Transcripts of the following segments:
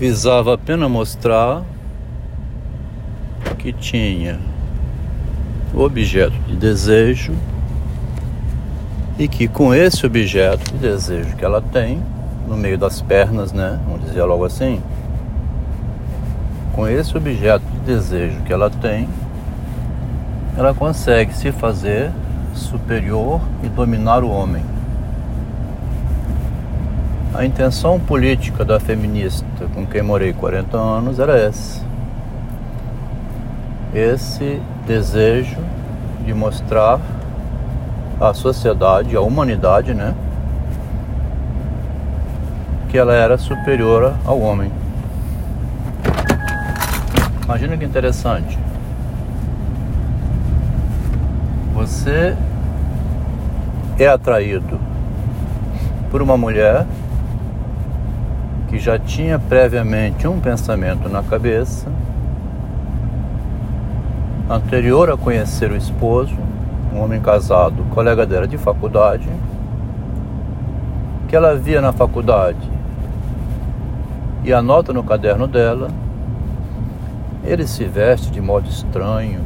visava apenas mostrar que tinha o objeto de desejo e que com esse objeto de desejo que ela tem no meio das pernas, né, vamos dizer logo assim, com esse objeto de desejo que ela tem, ela consegue se fazer superior e dominar o homem. A intenção política da feminista com quem morei 40 anos era essa. Esse desejo de mostrar à sociedade, à humanidade, né? Que ela era superior ao homem. Imagina que interessante. Você é atraído por uma mulher que já tinha previamente um pensamento na cabeça, anterior a conhecer o esposo, um homem casado, colega dela de faculdade, que ela via na faculdade e anota no caderno dela, ele se veste de modo estranho.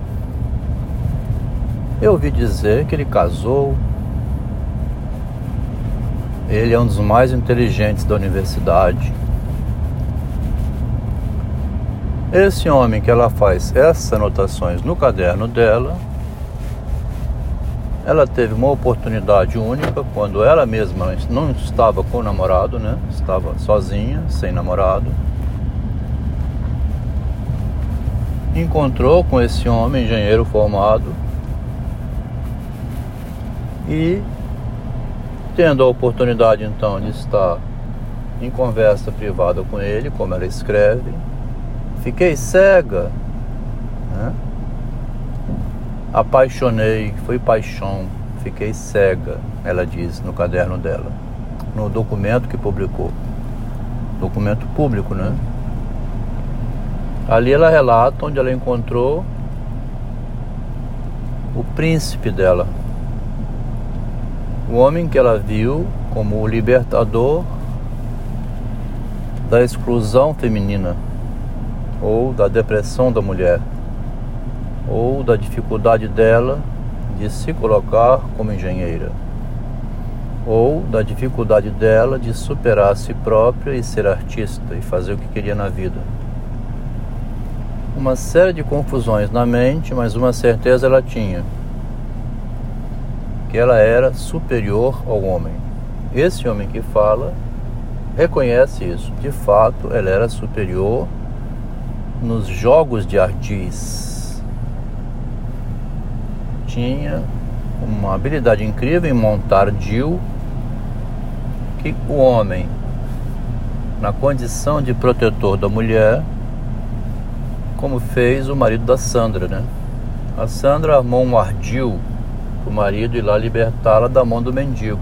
Eu ouvi dizer que ele casou, ele é um dos mais inteligentes da universidade. Esse homem que ela faz essas anotações no caderno dela, ela teve uma oportunidade única quando ela mesma não estava com o namorado, né? Estava sozinha, sem namorado. Encontrou com esse homem, engenheiro formado, e Tendo a oportunidade então de estar em conversa privada com ele, como ela escreve, fiquei cega, né? apaixonei, foi paixão, fiquei cega, ela diz no caderno dela, no documento que publicou, documento público, né? Ali ela relata onde ela encontrou o príncipe dela, o homem que ela viu como o libertador da exclusão feminina, ou da depressão da mulher, ou da dificuldade dela de se colocar como engenheira, ou da dificuldade dela de superar a si própria e ser artista e fazer o que queria na vida. Uma série de confusões na mente, mas uma certeza ela tinha que ela era superior ao homem. Esse homem que fala reconhece isso. De fato, ela era superior nos jogos de ardis. Tinha uma habilidade incrível em montar Dil que o homem, na condição de protetor da mulher, como fez o marido da Sandra, né? A Sandra armou um ardil o marido ir lá libertá-la da mão do mendigo.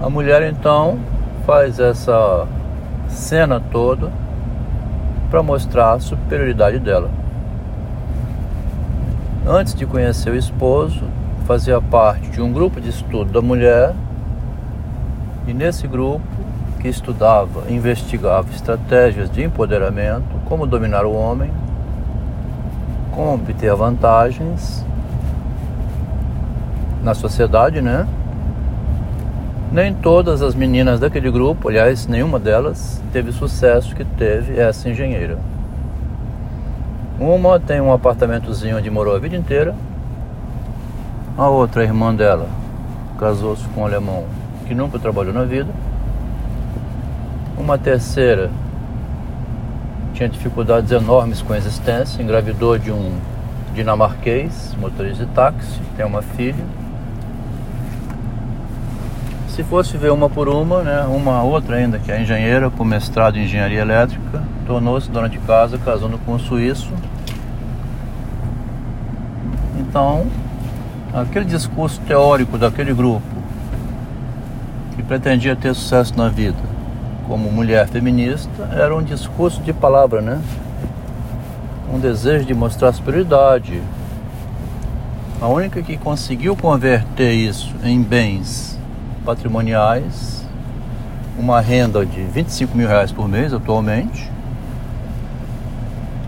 A mulher então faz essa cena toda para mostrar a superioridade dela. Antes de conhecer o esposo, fazia parte de um grupo de estudo da mulher e nesse grupo que estudava, investigava estratégias de empoderamento, como dominar o homem, como obter vantagens na sociedade, né? Nem todas as meninas daquele grupo, aliás, nenhuma delas teve sucesso que teve essa engenheira. Uma tem um apartamentozinho onde morou a vida inteira. A outra, a irmã dela, casou-se com um alemão que nunca trabalhou na vida. Uma terceira tinha dificuldades enormes com a existência, engravidou de um dinamarquês, motorista de táxi, tem uma filha. Se fosse ver uma por uma, né, uma outra ainda que é engenheira com mestrado em engenharia elétrica, tornou-se dona de casa casando com um suíço. Então, aquele discurso teórico daquele grupo que pretendia ter sucesso na vida, como mulher feminista era um discurso de palavra, né? Um desejo de mostrar superioridade. A única que conseguiu converter isso em bens patrimoniais uma renda de 25 mil reais por mês atualmente.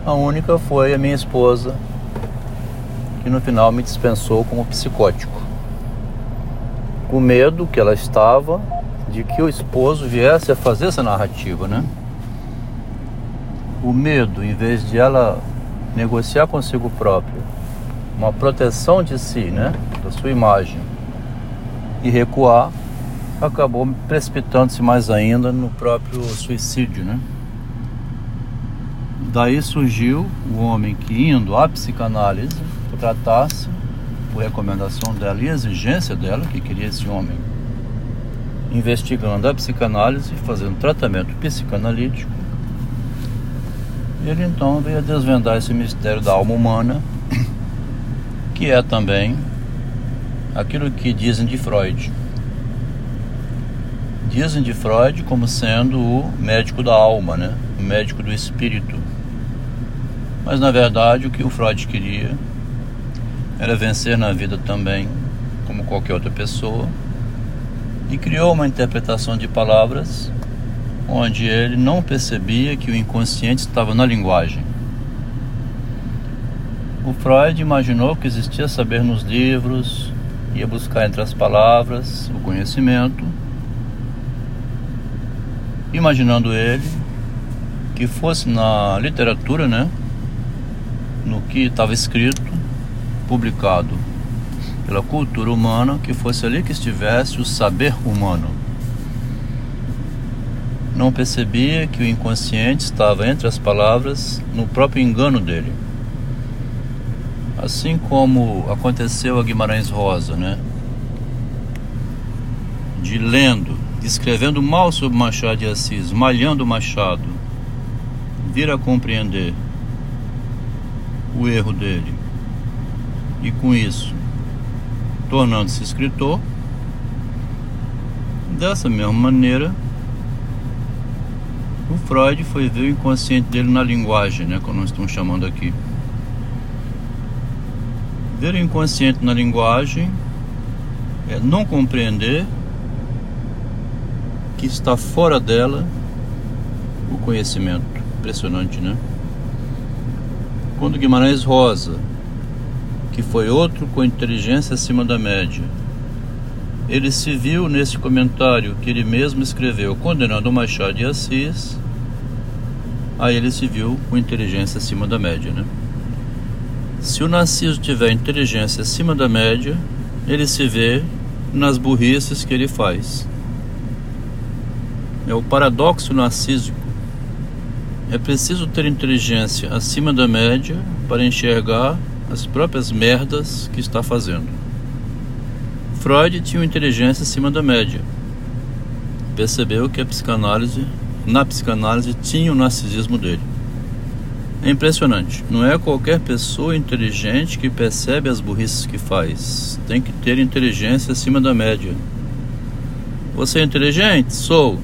A única foi a minha esposa, que no final me dispensou como psicótico. Com medo que ela estava de que o esposo viesse a fazer essa narrativa, né? O medo, em vez de ela negociar consigo própria uma proteção de si, né, da sua imagem, e recuar, acabou precipitando-se mais ainda no próprio suicídio, né? Daí surgiu o homem que indo à psicanálise tratasse por recomendação dela e exigência dela, que queria esse homem investigando a psicanálise, fazendo tratamento psicanalítico. Ele então veio a desvendar esse mistério da alma humana, que é também aquilo que dizem de Freud. Dizem de Freud como sendo o médico da alma, né? o médico do espírito. Mas na verdade o que o Freud queria era vencer na vida também, como qualquer outra pessoa, e criou uma interpretação de palavras onde ele não percebia que o inconsciente estava na linguagem. O Freud imaginou que existia saber nos livros, ia buscar entre as palavras o conhecimento, imaginando ele que fosse na literatura, né, no que estava escrito, publicado pela cultura humana, que fosse ali que estivesse o saber humano. Não percebia que o inconsciente estava entre as palavras no próprio engano dele. Assim como aconteceu a Guimarães Rosa, né? De lendo, escrevendo mal sobre Machado de Assis, malhando Machado, vir a compreender o erro dele e com isso tornando-se escritor. Dessa mesma maneira, o Freud foi ver o inconsciente dele na linguagem, né, como nós estamos chamando aqui. Ver o inconsciente na linguagem é não compreender que está fora dela o conhecimento. Impressionante, né? Quando Guimarães Rosa que foi outro com inteligência acima da média. Ele se viu nesse comentário que ele mesmo escreveu condenando Machado de Assis. Aí ele se viu com inteligência acima da média, né? Se o Narciso tiver inteligência acima da média, ele se vê nas burrices que ele faz. É o paradoxo narcísico. É preciso ter inteligência acima da média para enxergar as próprias merdas que está fazendo. Freud tinha uma inteligência acima da média. Percebeu que a psicanálise, na psicanálise, tinha o narcisismo dele. É impressionante. Não é qualquer pessoa inteligente que percebe as burrices que faz. Tem que ter inteligência acima da média. Você é inteligente? Sou.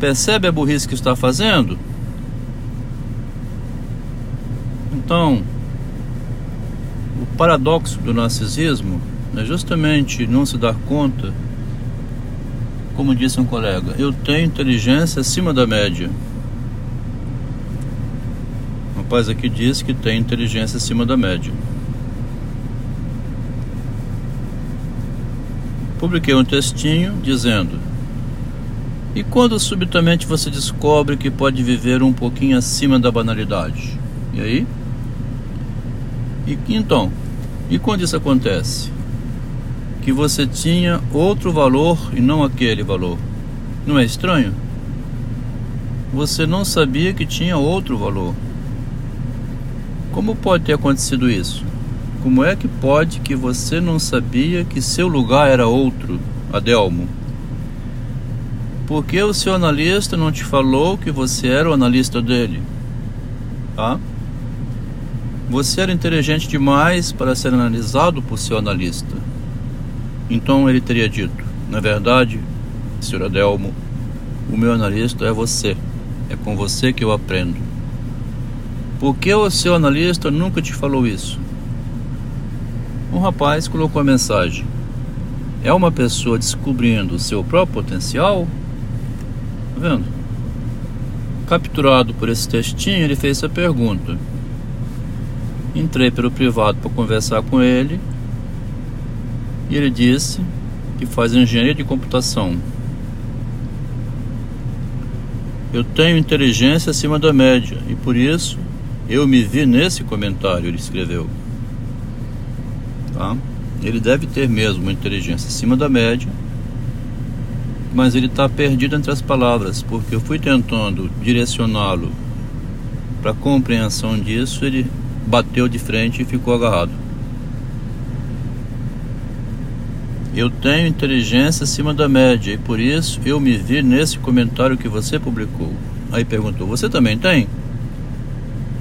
Percebe a burrice que está fazendo? Então, paradoxo do narcisismo é justamente não se dar conta, como disse um colega, eu tenho inteligência acima da média. O rapaz aqui disse que tem inteligência acima da média. Publiquei um textinho dizendo: E quando subitamente você descobre que pode viver um pouquinho acima da banalidade? E aí? E então, e quando isso acontece? Que você tinha outro valor e não aquele valor. Não é estranho? Você não sabia que tinha outro valor. Como pode ter acontecido isso? Como é que pode que você não sabia que seu lugar era outro, Adelmo? Por que o seu analista não te falou que você era o analista dele? Tá? Você era inteligente demais para ser analisado por seu analista. Então ele teria dito: Na verdade, Sr. Adelmo, o meu analista é você. É com você que eu aprendo. Por que o seu analista nunca te falou isso? Um rapaz colocou a mensagem: É uma pessoa descobrindo o seu próprio potencial? Tá vendo? Capturado por esse textinho, ele fez essa pergunta. Entrei pelo privado para conversar com ele e ele disse que faz engenharia de computação. Eu tenho inteligência acima da média e por isso eu me vi nesse comentário, ele escreveu. Tá? Ele deve ter mesmo uma inteligência acima da média, mas ele está perdido entre as palavras, porque eu fui tentando direcioná-lo para compreensão disso, ele bateu de frente e ficou agarrado. Eu tenho inteligência acima da média e por isso eu me vi nesse comentário que você publicou. Aí perguntou: Você também tem?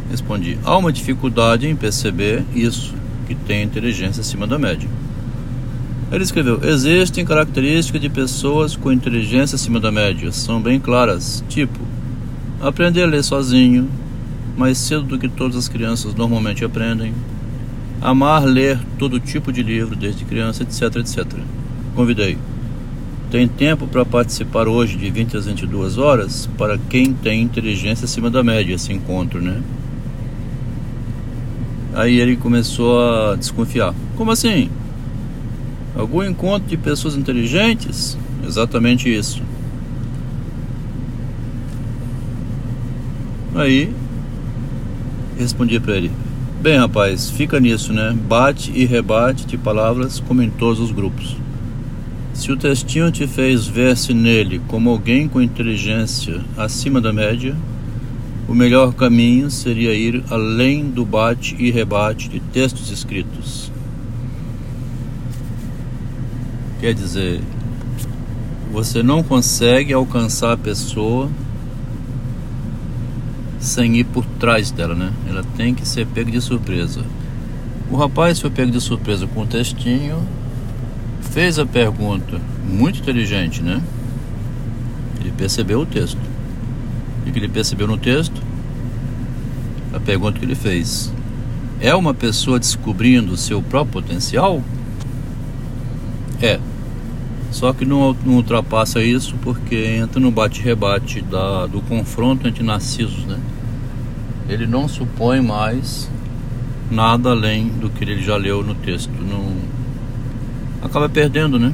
Respondi: Há uma dificuldade em perceber isso, que tem inteligência acima da média. Ele escreveu: Existem características de pessoas com inteligência acima da média, são bem claras, tipo aprender a ler sozinho, mais cedo do que todas as crianças normalmente aprendem, amar ler todo tipo de livro desde criança, etc, etc. Convidei. Tem tempo para participar hoje de 20 às 22 horas para quem tem inteligência acima da média esse encontro, né? Aí ele começou a desconfiar. Como assim? Algum encontro de pessoas inteligentes? Exatamente isso. Aí respondi para ele: Bem, rapaz, fica nisso, né? Bate e rebate de palavras como em todos os grupos. Se o textinho te fez ver-se nele como alguém com inteligência acima da média, o melhor caminho seria ir além do bate e rebate de textos escritos. Quer dizer, você não consegue alcançar a pessoa sem ir por trás dela, né? Ela tem que ser pega de surpresa. O rapaz foi pego de surpresa com o textinho, fez a pergunta, muito inteligente, né? Ele percebeu o texto. O que ele percebeu no texto? A pergunta que ele fez: É uma pessoa descobrindo o seu próprio potencial? É. Só que não, não ultrapassa isso porque entra no bate-rebate do confronto entre narcisos, né? Ele não supõe mais nada além do que ele já leu no texto. Não acaba perdendo, né?